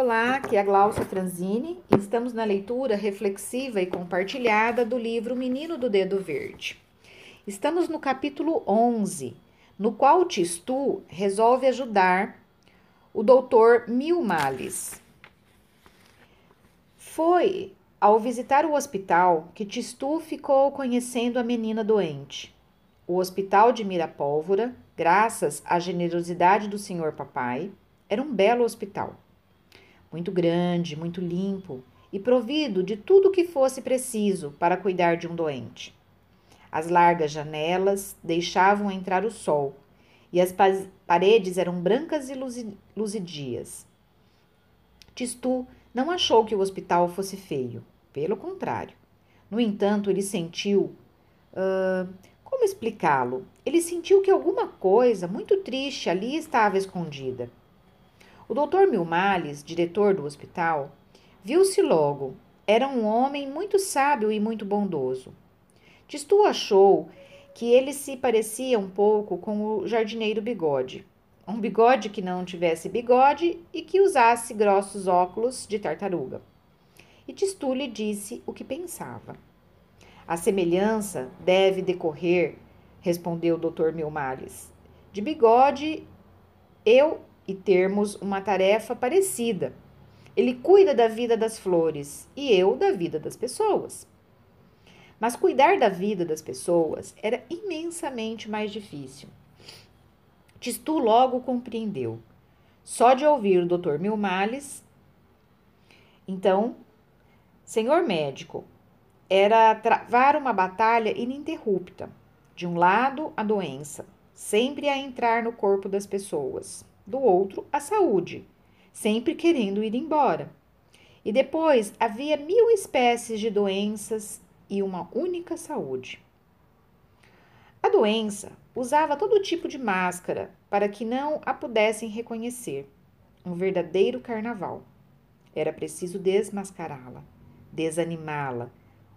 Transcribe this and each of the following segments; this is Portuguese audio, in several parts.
Olá, aqui é a Glaucia Franzini e estamos na leitura reflexiva e compartilhada do livro Menino do Dedo Verde. Estamos no capítulo 11, no qual Tistu resolve ajudar o doutor Mil Males. Foi ao visitar o hospital que Tistu ficou conhecendo a menina doente. O hospital de Mirapólvora, graças à generosidade do senhor papai, era um belo hospital muito grande, muito limpo e provido de tudo o que fosse preciso para cuidar de um doente. As largas janelas deixavam entrar o sol e as paredes eram brancas e luzidias. Tistu não achou que o hospital fosse feio, pelo contrário. No entanto, ele sentiu. Uh, como explicá-lo? Ele sentiu que alguma coisa muito triste ali estava escondida. O doutor Milmales, diretor do hospital, viu-se logo. Era um homem muito sábio e muito bondoso. Tistu achou que ele se parecia um pouco com o jardineiro Bigode. Um bigode que não tivesse bigode e que usasse grossos óculos de tartaruga. E Tistu lhe disse o que pensava. A semelhança deve decorrer, respondeu o doutor Milmales. De bigode, eu e termos uma tarefa parecida. Ele cuida da vida das flores e eu da vida das pessoas. Mas cuidar da vida das pessoas era imensamente mais difícil. Tistu logo compreendeu. Só de ouvir o Dr. Milmales. Então, senhor médico, era travar uma batalha ininterrupta. De um lado, a doença, sempre a entrar no corpo das pessoas do outro a saúde, sempre querendo ir embora. E depois havia mil espécies de doenças e uma única saúde. A doença usava todo tipo de máscara para que não a pudessem reconhecer. Um verdadeiro carnaval. Era preciso desmascará-la, desanimá-la,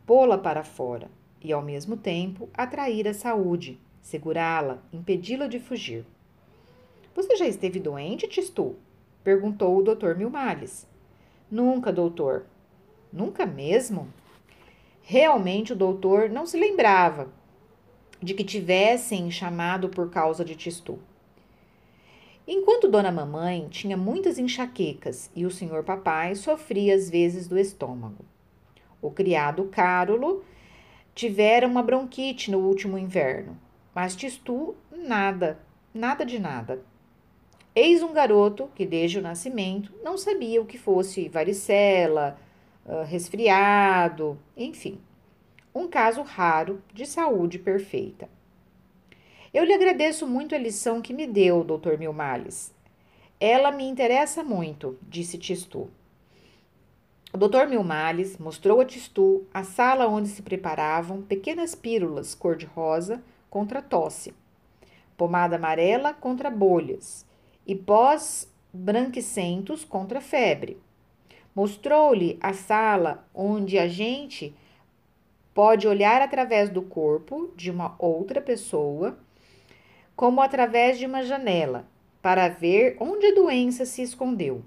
pô-la para fora e, ao mesmo tempo, atrair a saúde, segurá-la, impedi-la de fugir. Você já esteve doente, Tistu? Perguntou o doutor Milmales. Nunca, doutor. Nunca mesmo? Realmente o doutor não se lembrava de que tivessem chamado por causa de Tistu. Enquanto Dona Mamãe tinha muitas enxaquecas e o senhor papai sofria às vezes do estômago. O criado Cárulo tivera uma bronquite no último inverno, mas Tistu nada, nada de nada. Eis um garoto que, desde o nascimento, não sabia o que fosse varicela, ah, resfriado, enfim, um caso raro de saúde perfeita. Eu lhe agradeço muito a lição que me deu, Dr. Milmales. Ela me interessa muito, disse Tistu. O Dr. Milmales mostrou a Tistu a sala onde se preparavam pequenas pílulas cor-de-rosa contra tosse, pomada amarela contra bolhas e pós-branquicentos contra a febre. Mostrou-lhe a sala onde a gente pode olhar através do corpo de uma outra pessoa, como através de uma janela, para ver onde a doença se escondeu.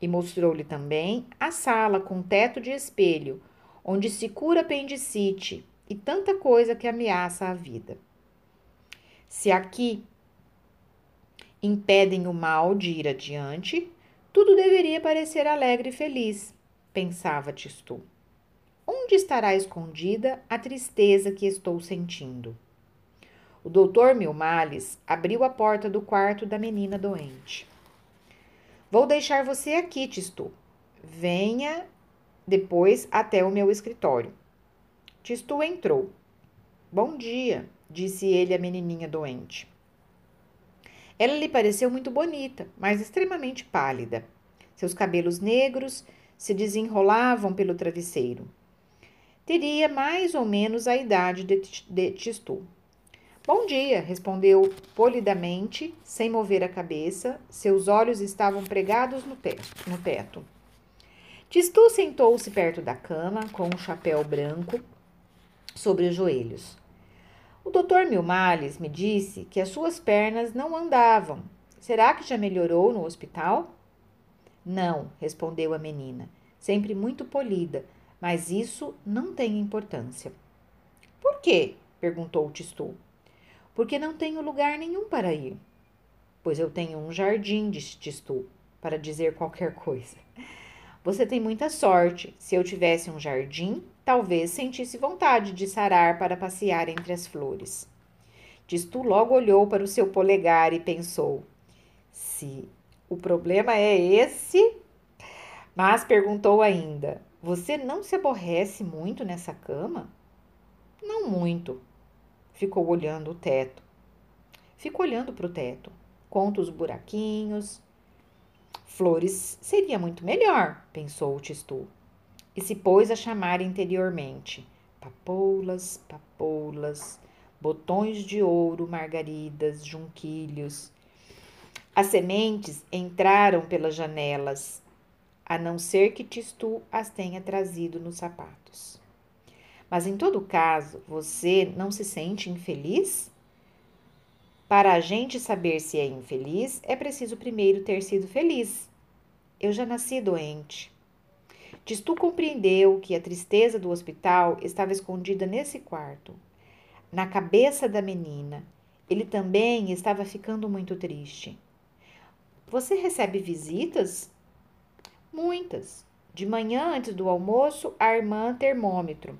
E mostrou-lhe também a sala com teto de espelho, onde se cura apendicite e tanta coisa que ameaça a vida. Se aqui impedem o mal de ir adiante, tudo deveria parecer alegre e feliz, pensava Tistu. Onde estará escondida a tristeza que estou sentindo? O doutor Milmales abriu a porta do quarto da menina doente. Vou deixar você aqui, Tistu. Venha depois até o meu escritório. Tistu entrou. Bom dia, disse ele à menininha doente. Ela lhe pareceu muito bonita, mas extremamente pálida. Seus cabelos negros se desenrolavam pelo travesseiro. Teria mais ou menos a idade de, de. Bom dia, respondeu polidamente, sem mover a cabeça. Seus olhos estavam pregados no, pé, no teto. Tistu sentou-se perto da cama, com um chapéu branco sobre os joelhos. O doutor Milmales me disse que as suas pernas não andavam. Será que já melhorou no hospital? Não, respondeu a menina, sempre muito polida, mas isso não tem importância. Por quê? perguntou Tistu. Porque não tenho lugar nenhum para ir. Pois eu tenho um jardim, disse Tistu, para dizer qualquer coisa. Você tem muita sorte. Se eu tivesse um jardim, talvez sentisse vontade de sarar para passear entre as flores. Tistu logo olhou para o seu polegar e pensou: se o problema é esse. Mas perguntou ainda: Você não se aborrece muito nessa cama? Não muito. Ficou olhando o teto. Ficou olhando para o teto. Conta os buraquinhos, Flores seria muito melhor, pensou o Tistu, e se pôs a chamar interiormente: papoulas, papoulas, botões de ouro, margaridas, junquilhos. As sementes entraram pelas janelas, a não ser que Tistu as tenha trazido nos sapatos. Mas em todo caso, você não se sente infeliz? Para a gente saber se é infeliz, é preciso primeiro ter sido feliz. Eu já nasci doente. Tistu compreendeu que a tristeza do hospital estava escondida nesse quarto, na cabeça da menina. Ele também estava ficando muito triste. Você recebe visitas? Muitas. De manhã, antes do almoço, a irmã termômetro.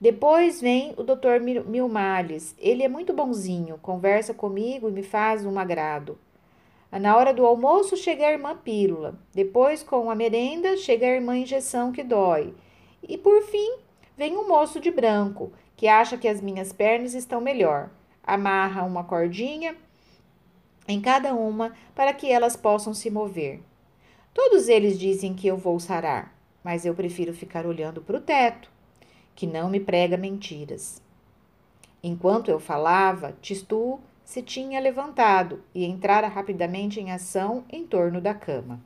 Depois vem o doutor Milmales. Ele é muito bonzinho, conversa comigo e me faz um agrado. Na hora do almoço chega a irmã pílula. Depois, com a merenda, chega a irmã injeção que dói. E por fim, vem um moço de branco, que acha que as minhas pernas estão melhor. Amarra uma cordinha em cada uma para que elas possam se mover. Todos eles dizem que eu vou sarar, mas eu prefiro ficar olhando para o teto que não me prega mentiras. Enquanto eu falava, Tistu se tinha levantado e entrara rapidamente em ação em torno da cama.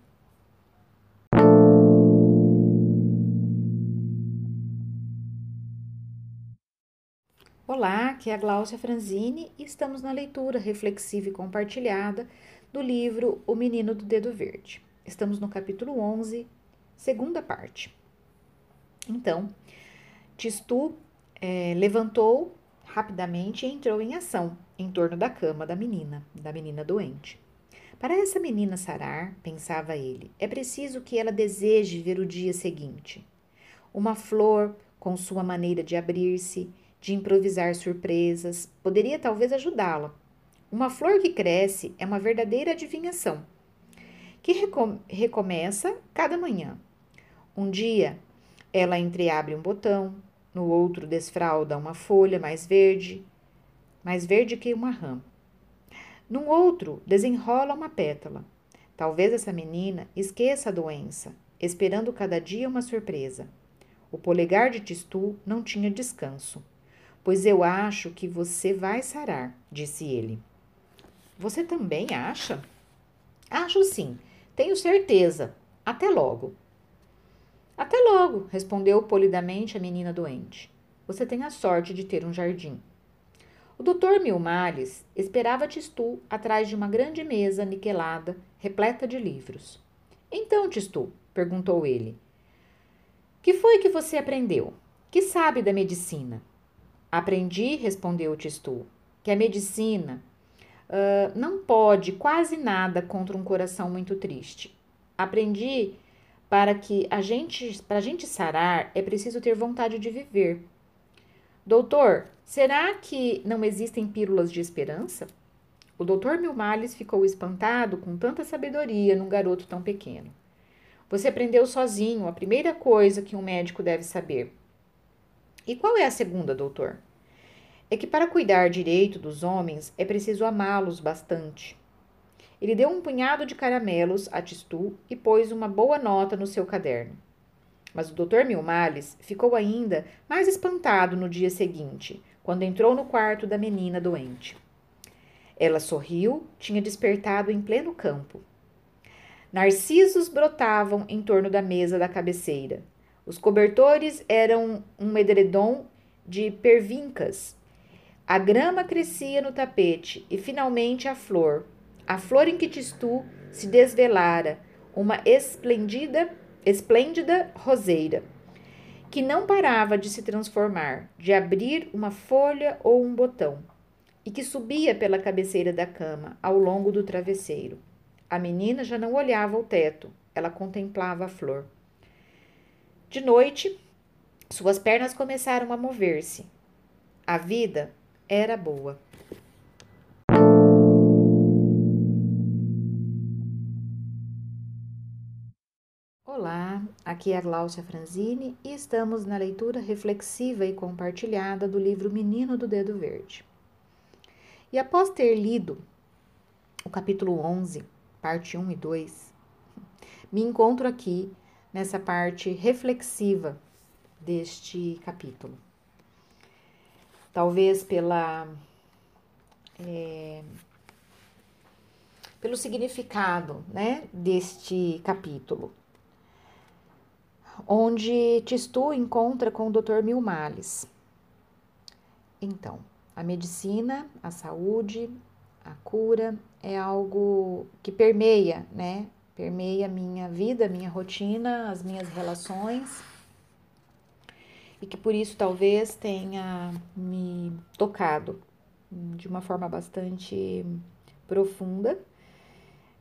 Olá, aqui é a Gláucia Franzini e estamos na leitura reflexiva e compartilhada do livro O Menino do Dedo Verde. Estamos no capítulo 11, segunda parte. Então, Tistu é, levantou rapidamente entrou em ação em torno da cama da menina, da menina doente. Para essa menina sarar, pensava ele, é preciso que ela deseje ver o dia seguinte. Uma flor, com sua maneira de abrir-se, de improvisar surpresas, poderia talvez ajudá-la. Uma flor que cresce é uma verdadeira adivinhação, que recom recomeça cada manhã. Um dia, ela entreabre um botão, no outro desfralda uma folha mais verde, mais verde que uma rã. Num outro, desenrola uma pétala. Talvez essa menina esqueça a doença, esperando cada dia uma surpresa. O polegar de Tistu não tinha descanso. Pois eu acho que você vai sarar, disse ele. Você também acha? Acho sim, tenho certeza. Até logo. Até logo, respondeu polidamente a menina doente. Você tem a sorte de ter um jardim. O doutor Milmales esperava Tistu atrás de uma grande mesa niquelada, repleta de livros. Então, Tistu, perguntou ele, que foi que você aprendeu? Que sabe da medicina? Aprendi, respondeu Tistu, que a medicina uh, não pode quase nada contra um coração muito triste. Aprendi para que a gente, para a gente sarar, é preciso ter vontade de viver. Doutor, será que não existem pílulas de esperança? O doutor Milmales ficou espantado com tanta sabedoria num garoto tão pequeno. Você aprendeu sozinho a primeira coisa que um médico deve saber. E qual é a segunda, doutor? É que para cuidar direito dos homens é preciso amá-los bastante. Ele deu um punhado de caramelos a Tistu e pôs uma boa nota no seu caderno. Mas o Dr. Milmales ficou ainda mais espantado no dia seguinte, quando entrou no quarto da menina doente. Ela sorriu, tinha despertado em pleno campo. Narcisos brotavam em torno da mesa da cabeceira. Os cobertores eram um edredom de pervincas. A grama crescia no tapete e finalmente a flor, a flor em que Tistu se desvelara, uma esplendida, esplêndida roseira, que não parava de se transformar, de abrir uma folha ou um botão, e que subia pela cabeceira da cama, ao longo do travesseiro. A menina já não olhava o teto, ela contemplava a flor. De noite, suas pernas começaram a mover-se. A vida era boa. Aqui é a Gláucia Franzini e estamos na leitura reflexiva e compartilhada do livro Menino do Dedo Verde. E após ter lido o capítulo 11, parte 1 e 2, me encontro aqui nessa parte reflexiva deste capítulo. Talvez pela é, pelo significado né, deste capítulo, onde Tistu encontra com o Dr. Milmales. Então, a medicina, a saúde, a cura é algo que permeia, né? Permeia a minha vida, a minha rotina, as minhas relações. E que por isso talvez tenha me tocado de uma forma bastante profunda.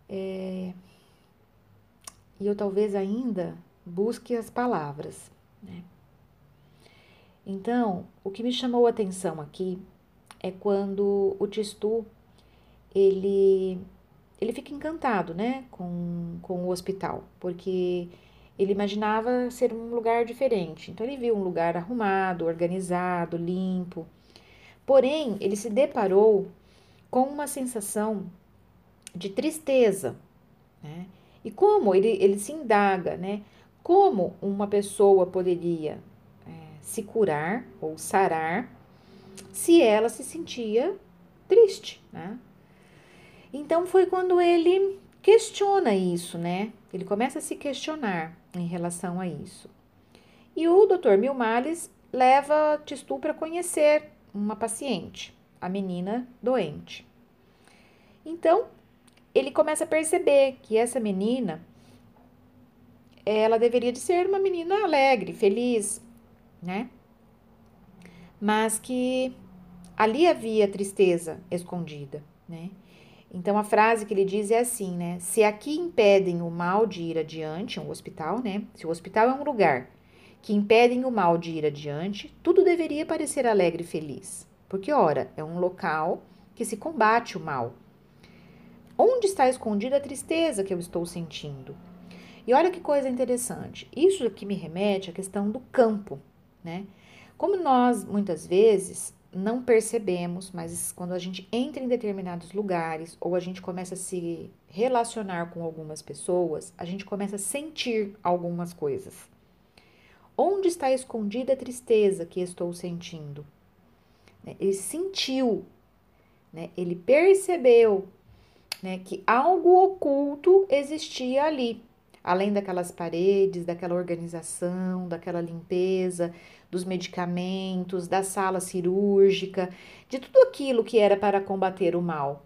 É, e eu talvez ainda busque as palavras. Né? Então, o que me chamou a atenção aqui é quando o Tistu ele ele fica encantado, né, com, com o hospital, porque ele imaginava ser um lugar diferente. Então ele viu um lugar arrumado, organizado, limpo. Porém, ele se deparou com uma sensação de tristeza, né? E como ele, ele se indaga, né? Como uma pessoa poderia é, se curar ou sarar se ela se sentia triste, né? Então foi quando ele questiona isso, né? Ele começa a se questionar em relação a isso. E o Dr. Milmales leva Tistu para conhecer uma paciente, a menina doente. Então, ele começa a perceber que essa menina ela deveria de ser uma menina alegre, feliz, né? Mas que ali havia tristeza escondida, né? Então a frase que ele diz é assim, né? Se aqui impedem o mal de ir adiante, um hospital, né? Se o hospital é um lugar que impedem o mal de ir adiante, tudo deveria parecer alegre e feliz. Porque, ora, é um local que se combate o mal. Onde está escondida a tristeza que eu estou sentindo? E olha que coisa interessante. Isso aqui me remete à questão do campo, né? Como nós muitas vezes não percebemos, mas quando a gente entra em determinados lugares ou a gente começa a se relacionar com algumas pessoas, a gente começa a sentir algumas coisas. Onde está escondida a tristeza que estou sentindo? Né, ele sentiu, né? ele percebeu né, que algo oculto existia ali, além daquelas paredes, daquela organização, daquela limpeza, dos medicamentos, da sala cirúrgica, de tudo aquilo que era para combater o mal.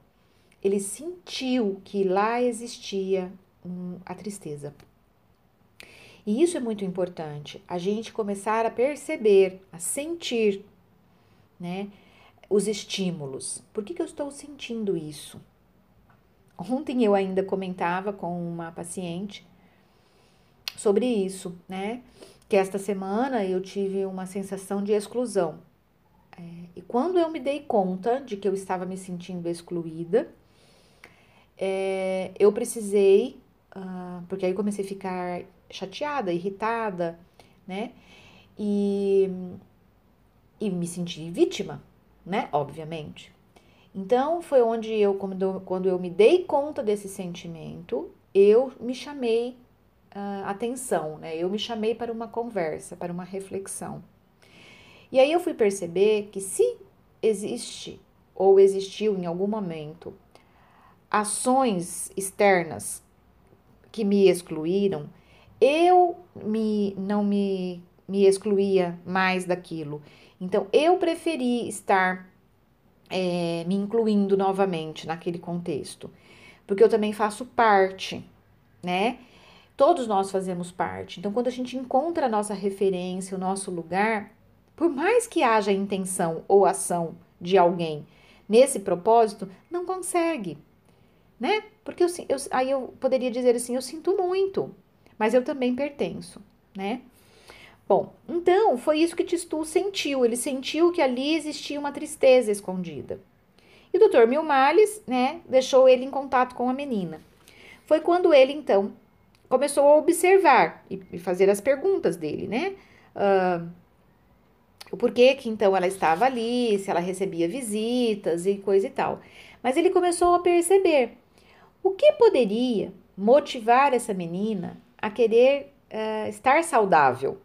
Ele sentiu que lá existia a tristeza. E isso é muito importante, a gente começar a perceber, a sentir, né, os estímulos. Por que, que eu estou sentindo isso? Ontem eu ainda comentava com uma paciente sobre isso, né? que esta semana eu tive uma sensação de exclusão. É, e quando eu me dei conta de que eu estava me sentindo excluída, é, eu precisei, uh, porque aí comecei a ficar chateada, irritada, né? E, e me senti vítima, né? Obviamente. Então foi onde eu, quando eu, quando eu me dei conta desse sentimento, eu me chamei uh, atenção, né? Eu me chamei para uma conversa, para uma reflexão. E aí eu fui perceber que se existe ou existiu em algum momento ações externas que me excluíram, eu me, não me, me excluía mais daquilo. Então, eu preferi estar é, me incluindo novamente naquele contexto, porque eu também faço parte, né? Todos nós fazemos parte. Então, quando a gente encontra a nossa referência, o nosso lugar, por mais que haja intenção ou ação de alguém nesse propósito, não consegue, né? Porque eu, eu, aí eu poderia dizer assim: eu sinto muito, mas eu também pertenço, né? Bom, então foi isso que Tistu sentiu. Ele sentiu que ali existia uma tristeza escondida. E o Dr. Milmales, né, deixou ele em contato com a menina. Foi quando ele, então, começou a observar e fazer as perguntas dele, né? Uh, o porquê que então ela estava ali, se ela recebia visitas e coisa e tal. Mas ele começou a perceber o que poderia motivar essa menina a querer uh, estar saudável,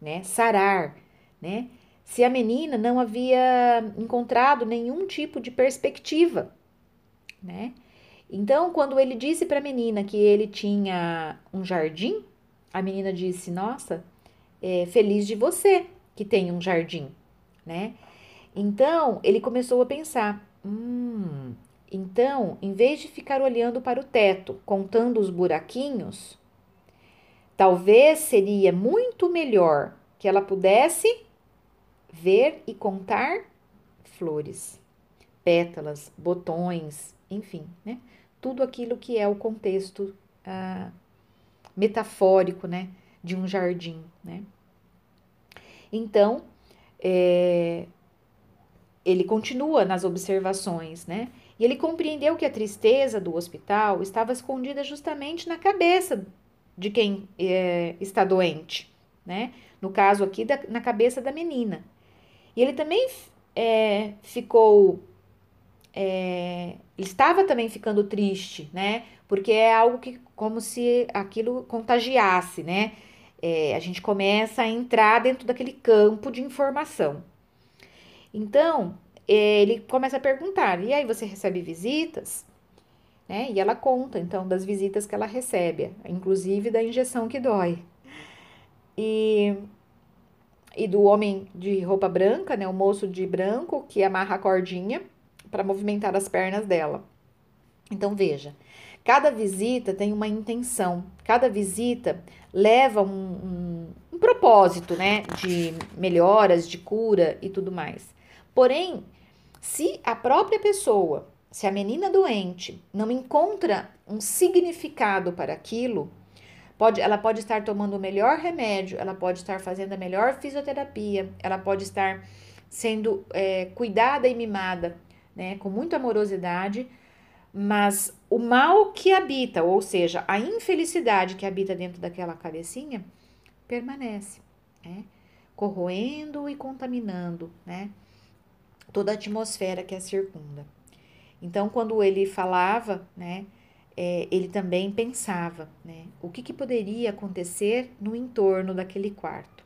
né? Sarar, né? Se a menina não havia encontrado nenhum tipo de perspectiva, né? Então, quando ele disse para a menina que ele tinha um jardim, a menina disse: Nossa, é, feliz de você que tem um jardim, né? Então, ele começou a pensar: Hum, então, em vez de ficar olhando para o teto, contando os buraquinhos, talvez seria muito melhor que ela pudesse ver e contar flores, pétalas, botões, enfim, né? Tudo aquilo que é o contexto ah, metafórico, né? De um jardim, né? Então, é, ele continua nas observações, né? E ele compreendeu que a tristeza do hospital estava escondida justamente na cabeça de quem é, está doente, né? No caso aqui, da, na cabeça da menina. E ele também é, ficou. É, estava também ficando triste, né? Porque é algo que, como se aquilo contagiasse, né? É, a gente começa a entrar dentro daquele campo de informação. Então, ele começa a perguntar: e aí você recebe visitas? Né? E ela conta, então, das visitas que ela recebe, inclusive da injeção que dói. E, e do homem de roupa branca, né? O moço de branco que amarra a cordinha para movimentar as pernas dela. Então, veja, cada visita tem uma intenção, cada visita leva um, um, um propósito, né? De melhoras, de cura e tudo mais. Porém, se a própria pessoa, se a menina doente não encontra um significado para aquilo, pode, ela pode estar tomando o melhor remédio, ela pode estar fazendo a melhor fisioterapia, ela pode estar sendo é, cuidada e mimada, né, com muita amorosidade, mas o mal que habita, ou seja, a infelicidade que habita dentro daquela cabecinha, permanece, né, corroendo e contaminando, né, toda a atmosfera que a circunda. Então, quando ele falava, né, é, ele também pensava, né, o que, que poderia acontecer no entorno daquele quarto.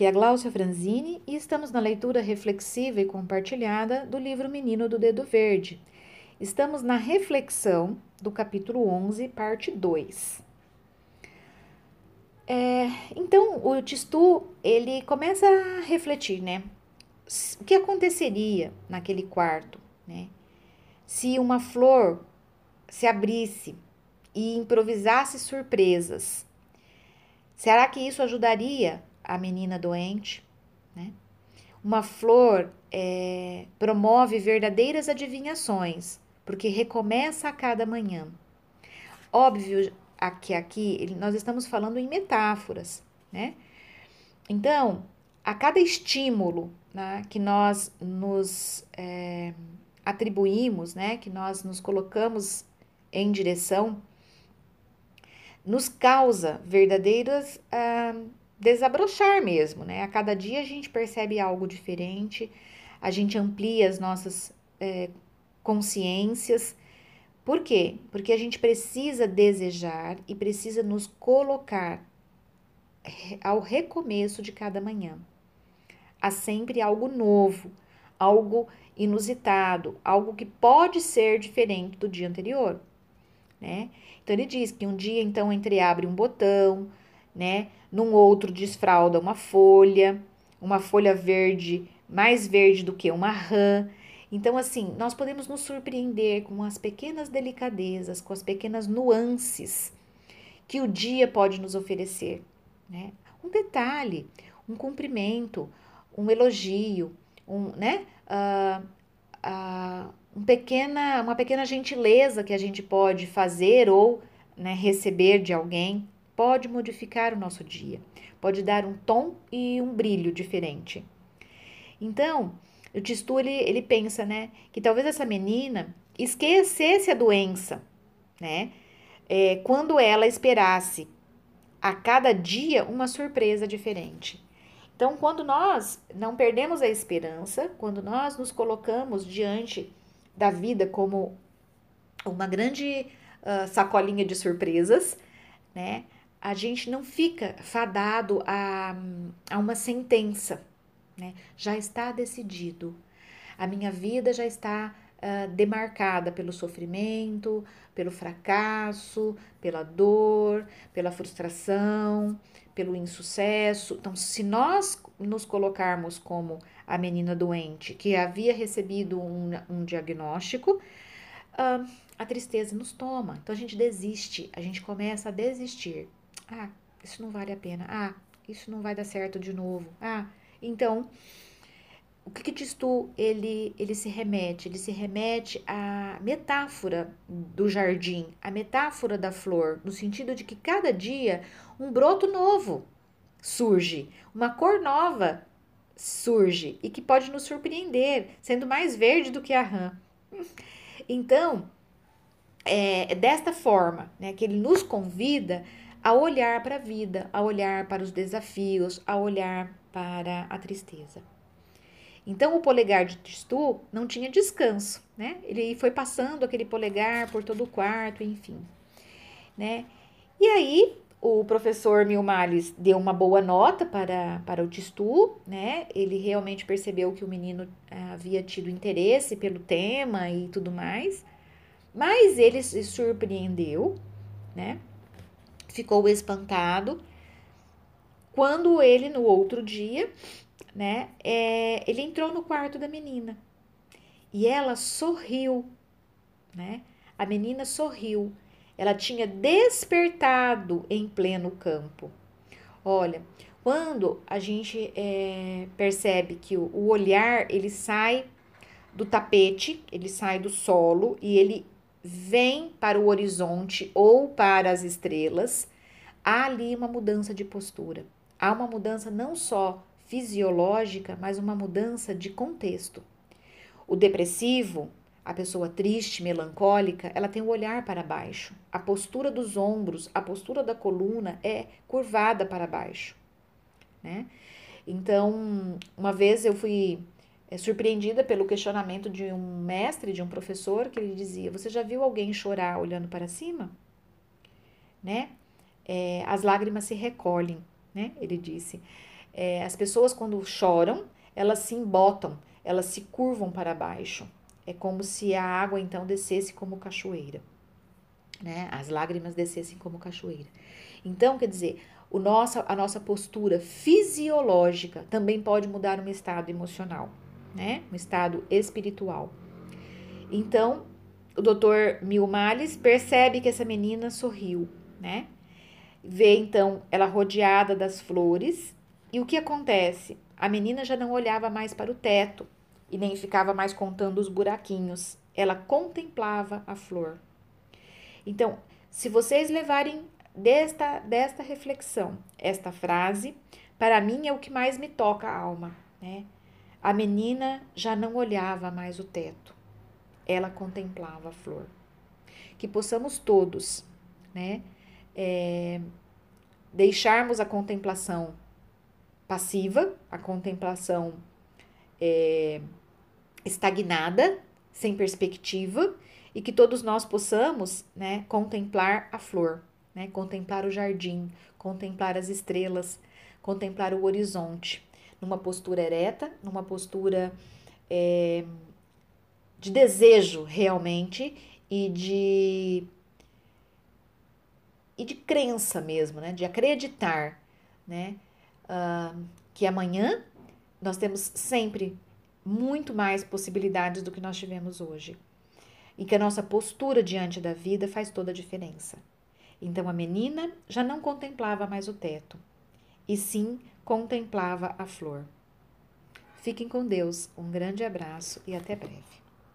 Aqui é a Gláucia Franzini e estamos na leitura reflexiva e compartilhada do livro Menino do Dedo Verde. Estamos na reflexão do capítulo 11, parte 2. É, então, o Tistu, ele começa a refletir, né? O que aconteceria naquele quarto, né? Se uma flor se abrisse e improvisasse surpresas, será que isso ajudaria a menina doente, né? Uma flor é, promove verdadeiras adivinhações, porque recomeça a cada manhã. Óbvio que aqui nós estamos falando em metáforas, né? Então, a cada estímulo né, que nós nos é, atribuímos, né, que nós nos colocamos em direção, nos causa verdadeiras ah, desabrochar mesmo, né? A cada dia a gente percebe algo diferente, a gente amplia as nossas é, consciências. Por quê? Porque a gente precisa desejar e precisa nos colocar ao recomeço de cada manhã. Há sempre algo novo, algo inusitado, algo que pode ser diferente do dia anterior, né? Então ele diz que um dia então entreabre um botão, né? Num outro desfralda uma folha, uma folha verde mais verde do que uma rã. Então, assim, nós podemos nos surpreender com as pequenas delicadezas, com as pequenas nuances que o dia pode nos oferecer. Né? Um detalhe, um cumprimento, um elogio, um, né? Uh, uh, um pequena, uma pequena gentileza que a gente pode fazer ou né, receber de alguém pode modificar o nosso dia, pode dar um tom e um brilho diferente. Então, o Tistu, ele, ele pensa, né, que talvez essa menina esquecesse a doença, né, é, quando ela esperasse a cada dia uma surpresa diferente. Então, quando nós não perdemos a esperança, quando nós nos colocamos diante da vida como uma grande uh, sacolinha de surpresas, né? A gente não fica fadado a, a uma sentença, né? Já está decidido. A minha vida já está uh, demarcada pelo sofrimento, pelo fracasso, pela dor, pela frustração, pelo insucesso. Então, se nós nos colocarmos como a menina doente que havia recebido um, um diagnóstico, uh, a tristeza nos toma. Então a gente desiste, a gente começa a desistir. Ah, isso não vale a pena. Ah, isso não vai dar certo de novo. Ah, então o que, que diz tu? Ele, ele se remete, ele se remete à metáfora do jardim, à metáfora da flor, no sentido de que cada dia um broto novo surge, uma cor nova surge e que pode nos surpreender, sendo mais verde do que a rã. Então, é, é desta forma né, que ele nos convida a olhar para a vida, a olhar para os desafios, a olhar para a tristeza. Então, o polegar de Tistu não tinha descanso, né? Ele foi passando aquele polegar por todo o quarto, enfim, né? E aí, o professor Milmales deu uma boa nota para, para o Tistu, né? Ele realmente percebeu que o menino ah, havia tido interesse pelo tema e tudo mais, mas ele se surpreendeu, né? Ficou espantado quando ele, no outro dia, né? É, ele entrou no quarto da menina e ela sorriu, né? A menina sorriu ela tinha despertado em pleno campo. Olha, quando a gente é, percebe que o, o olhar ele sai do tapete, ele sai do solo e ele vem para o horizonte ou para as estrelas, há ali uma mudança de postura. Há uma mudança não só fisiológica, mas uma mudança de contexto. O depressivo, a pessoa triste, melancólica, ela tem o olhar para baixo. A postura dos ombros, a postura da coluna é curvada para baixo, né? Então, uma vez eu fui é, surpreendida pelo questionamento de um mestre, de um professor, que ele dizia: Você já viu alguém chorar olhando para cima? Né? É, as lágrimas se recolhem, né? Ele disse. É, as pessoas, quando choram, elas se embotam, elas se curvam para baixo. É como se a água então descesse como cachoeira, né? As lágrimas descessem como cachoeira. Então, quer dizer, o nossa, a nossa postura fisiológica também pode mudar um estado emocional, né? Um estado espiritual. Então, o doutor Milmales percebe que essa menina sorriu, né? Vê então ela rodeada das flores e o que acontece? A menina já não olhava mais para o teto, e nem ficava mais contando os buraquinhos. Ela contemplava a flor. Então, se vocês levarem desta, desta reflexão esta frase, para mim é o que mais me toca a alma, né? A menina já não olhava mais o teto, ela contemplava a flor. Que possamos todos, né, é, deixarmos a contemplação passiva, a contemplação é, estagnada, sem perspectiva, e que todos nós possamos né, contemplar a flor, né, contemplar o jardim, contemplar as estrelas, contemplar o horizonte, numa postura ereta, numa postura é, de desejo realmente e de e de crença mesmo, né? De acreditar, né? Uh, que amanhã nós temos sempre muito mais possibilidades do que nós tivemos hoje. E que a nossa postura diante da vida faz toda a diferença. Então a menina já não contemplava mais o teto, e sim contemplava a flor. Fiquem com Deus, um grande abraço e até breve.